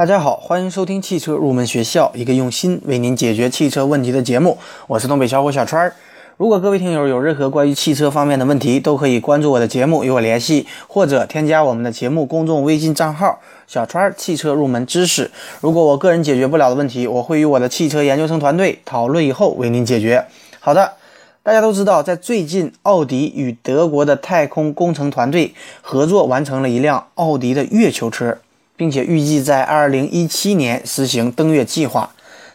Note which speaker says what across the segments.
Speaker 1: 大家好，欢迎收听汽车入门学校，一个用心为您解决汽车问题的节目。我是东北小伙小川儿。如果各位听友有任何关于汽车方面的问题，都可以关注我的节目与我联系，或者添加我们的节目公众微信账号“小川儿汽车入门知识”。如果我个人解决不了的问题，我会与我的汽车研究生团队讨论以后为您解决。好的，大家都知道，在最近，奥迪与德国的太空工程团队合作完成了一辆奥迪的月球车。并且预计在二零一七年实行登月计划。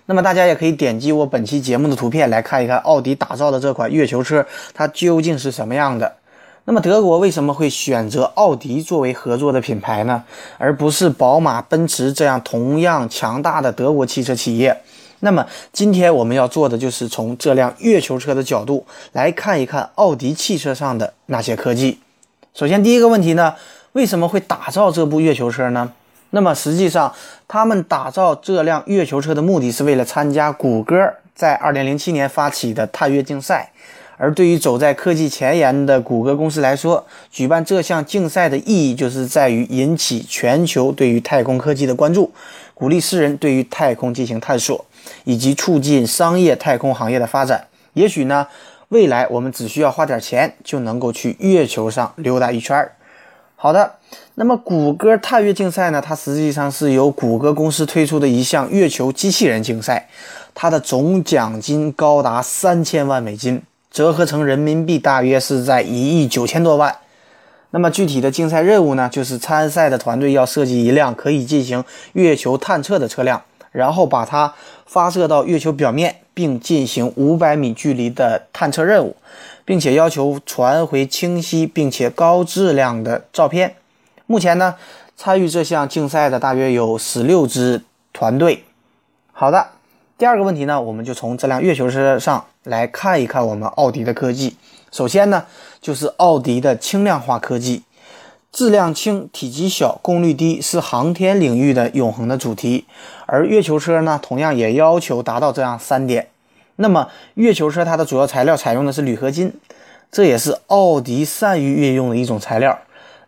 Speaker 1: 那么大家也可以点击我本期节目的图片来看一看奥迪打造的这款月球车，它究竟是什么样的。那么德国为什么会选择奥迪作为合作的品牌呢？而不是宝马、奔驰这样同样强大的德国汽车企业？那么今天我们要做的就是从这辆月球车的角度来看一看奥迪汽车上的那些科技。首先第一个问题呢，为什么会打造这部月球车呢？那么实际上，他们打造这辆月球车的目的是为了参加谷歌在2007年发起的探月竞赛。而对于走在科技前沿的谷歌公司来说，举办这项竞赛的意义就是在于引起全球对于太空科技的关注，鼓励世人对于太空进行探索，以及促进商业太空行业的发展。也许呢，未来我们只需要花点钱就能够去月球上溜达一圈儿。好的，那么谷歌探月竞赛呢？它实际上是由谷歌公司推出的一项月球机器人竞赛，它的总奖金高达三千万美金，折合成人民币大约是在一亿九千多万。那么具体的竞赛任务呢，就是参赛的团队要设计一辆可以进行月球探测的车辆，然后把它发射到月球表面，并进行五百米距离的探测任务。并且要求传回清晰并且高质量的照片。目前呢，参与这项竞赛的大约有十六支团队。好的，第二个问题呢，我们就从这辆月球车上来看一看我们奥迪的科技。首先呢，就是奥迪的轻量化科技，质量轻、体积小、功率低，是航天领域的永恒的主题。而月球车呢，同样也要求达到这样三点。那么，月球车它的主要材料采用的是铝合金，这也是奥迪善于运用的一种材料。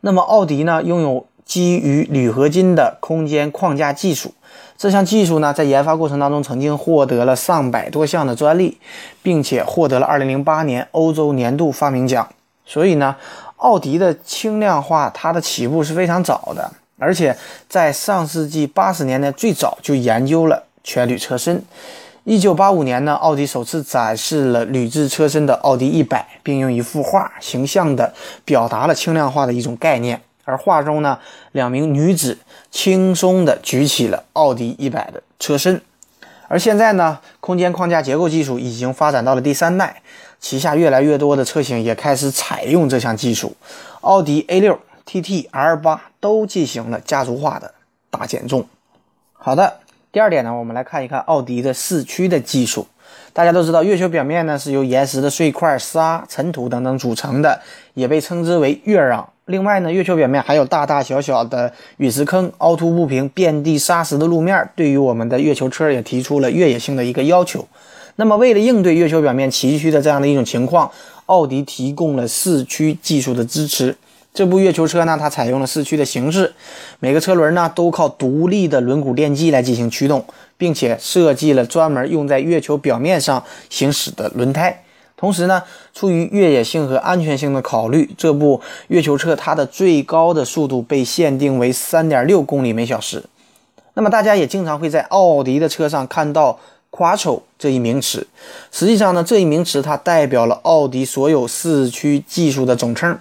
Speaker 1: 那么，奥迪呢，拥有基于铝合金的空间框架技术，这项技术呢，在研发过程当中曾经获得了上百多项的专利，并且获得了2008年欧洲年度发明奖。所以呢，奥迪的轻量化它的起步是非常早的，而且在上世纪八十年代最早就研究了全铝车身。一九八五年呢，奥迪首次展示了铝制车身的奥迪一百，并用一幅画形象地表达了轻量化的一种概念。而画中呢，两名女子轻松地举起了奥迪一百的车身。而现在呢，空间框架结构技术已经发展到了第三代，旗下越来越多的车型也开始采用这项技术。奥迪 A 六、TT、R 八都进行了家族化的大减重。好的。第二点呢，我们来看一看奥迪的四驱的技术。大家都知道，月球表面呢是由岩石的碎块、沙、尘土等等组成的，也被称之为月壤。另外呢，月球表面还有大大小小的陨石坑，凹凸不平、遍地沙石的路面，对于我们的月球车也提出了越野性的一个要求。那么，为了应对月球表面崎岖的这样的一种情况，奥迪提供了四驱技术的支持。这部月球车呢，它采用了四驱的形式，每个车轮呢都靠独立的轮毂电机来进行驱动，并且设计了专门用在月球表面上行驶的轮胎。同时呢，出于越野性和安全性的考虑，这部月球车它的最高的速度被限定为三点六公里每小时。那么大家也经常会在奥迪的车上看到 Quattro 这一名词，实际上呢，这一名词它代表了奥迪所有四驱技术的总称。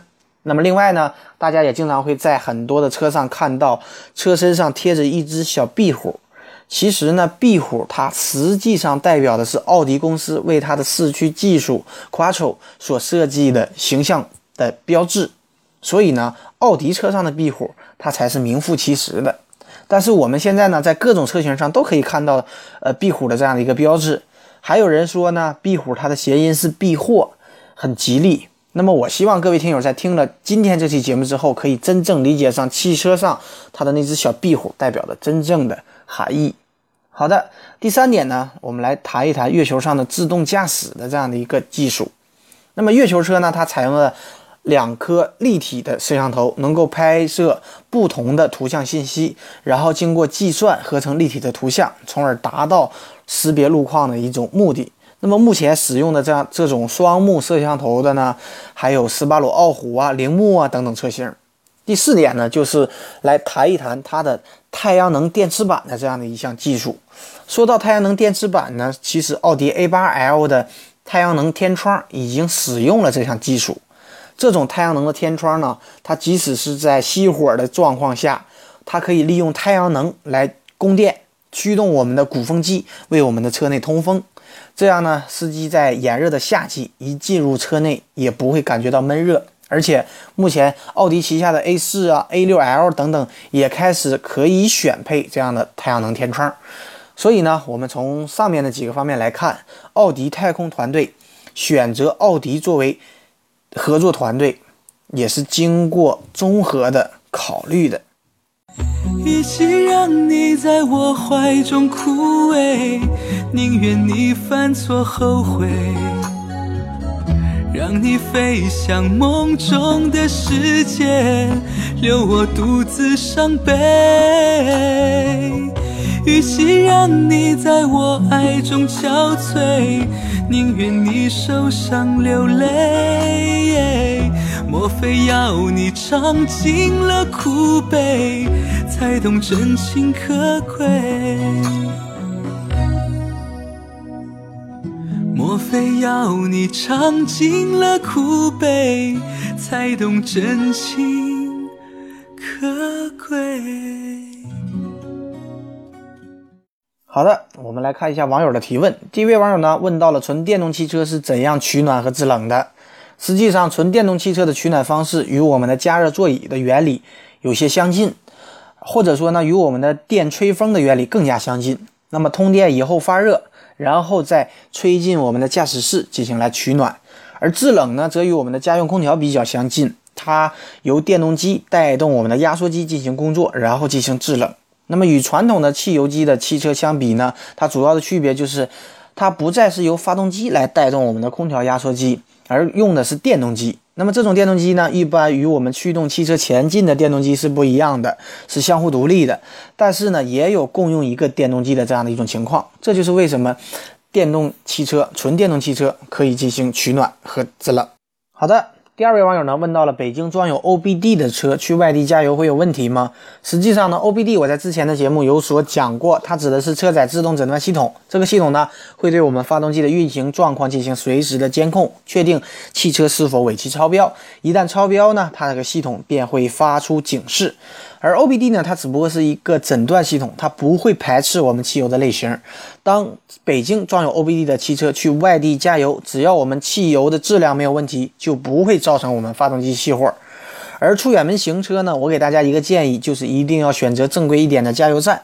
Speaker 1: 那么另外呢，大家也经常会在很多的车上看到车身上贴着一只小壁虎。其实呢，壁虎它实际上代表的是奥迪公司为它的四驱技术 Quattro 所设计的形象的标志。所以呢，奥迪车上的壁虎它才是名副其实的。但是我们现在呢，在各种车型上都可以看到呃壁虎的这样的一个标志。还有人说呢，壁虎它的谐音是避祸，很吉利。那么，我希望各位听友在听了今天这期节目之后，可以真正理解上汽车上它的那只小壁虎代表的真正的含义。好的，第三点呢，我们来谈一谈月球上的自动驾驶的这样的一个技术。那么，月球车呢，它采用了两颗立体的摄像头，能够拍摄不同的图像信息，然后经过计算合成立体的图像，从而达到识别路况的一种目的。那么目前使用的这样这种双目摄像头的呢，还有斯巴鲁傲虎啊、铃木啊等等车型。第四点呢，就是来谈一谈它的太阳能电池板的这样的一项技术。说到太阳能电池板呢，其实奥迪 A8L 的太阳能天窗已经使用了这项技术。这种太阳能的天窗呢，它即使是在熄火的状况下，它可以利用太阳能来供电，驱动我们的鼓风机为我们的车内通风。这样呢，司机在炎热的夏季一进入车内也不会感觉到闷热。而且目前奥迪旗下的 A4 啊、A6L 等等也开始可以选配这样的太阳能天窗。所以呢，我们从上面的几个方面来看，奥迪太空团队选择奥迪作为。合作团队也是经过综合的考虑的。与其让你在我怀中枯萎，宁愿你犯错后悔，让你飞向梦中的世界，留我独自伤悲。与其让你在我爱中憔悴，宁愿你受伤流泪。莫非要你尝尽了苦悲，才懂真情可贵？莫非要你尝尽了苦悲，才懂真情可贵？好的，我们来看一下网友的提问。第一位网友呢问到了纯电动汽车是怎样取暖和制冷的。实际上，纯电动汽车的取暖方式与我们的加热座椅的原理有些相近，或者说呢，与我们的电吹风的原理更加相近。那么通电以后发热，然后再吹进我们的驾驶室进行来取暖。而制冷呢，则与我们的家用空调比较相近，它由电动机带动我们的压缩机进行工作，然后进行制冷。那么与传统的汽油机的汽车相比呢，它主要的区别就是，它不再是由发动机来带动我们的空调压缩机，而用的是电动机。那么这种电动机呢，一般与我们驱动汽车前进的电动机是不一样的，是相互独立的。但是呢，也有共用一个电动机的这样的一种情况。这就是为什么电动汽车、纯电动汽车可以进行取暖和制冷。好的。第二位网友呢问到了北京装有 OBD 的车去外地加油会有问题吗？实际上呢，OBD 我在之前的节目有所讲过，它指的是车载自动诊断系统。这个系统呢会对我们发动机的运行状况进行随时的监控，确定汽车是否尾气超标。一旦超标呢，它这个系统便会发出警示。而 OBD 呢，它只不过是一个诊断系统，它不会排斥我们汽油的类型。当北京装有 OBD 的汽车去外地加油，只要我们汽油的质量没有问题，就不会造成我们发动机熄火。而出远门行车呢，我给大家一个建议，就是一定要选择正规一点的加油站。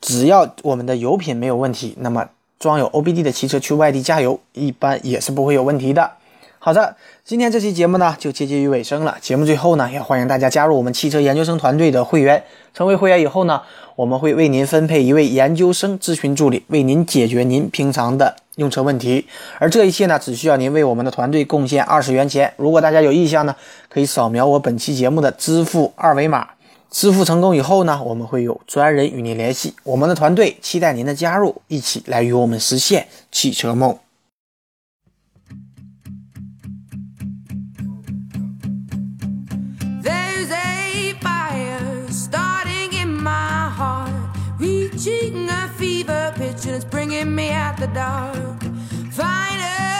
Speaker 1: 只要我们的油品没有问题，那么装有 OBD 的汽车去外地加油，一般也是不会有问题的。好的，今天这期节目呢就接近于尾声了。节目最后呢，也欢迎大家加入我们汽车研究生团队的会员。成为会员以后呢，我们会为您分配一位研究生咨询助理，为您解决您平常的用车问题。而这一切呢，只需要您为我们的团队贡献二十元钱。如果大家有意向呢，可以扫描我本期节目的支付二维码。支付成功以后呢，我们会有专人与您联系。我们的团队期待您的加入，一起来与我们实现汽车梦。meet me at the dark. Finally.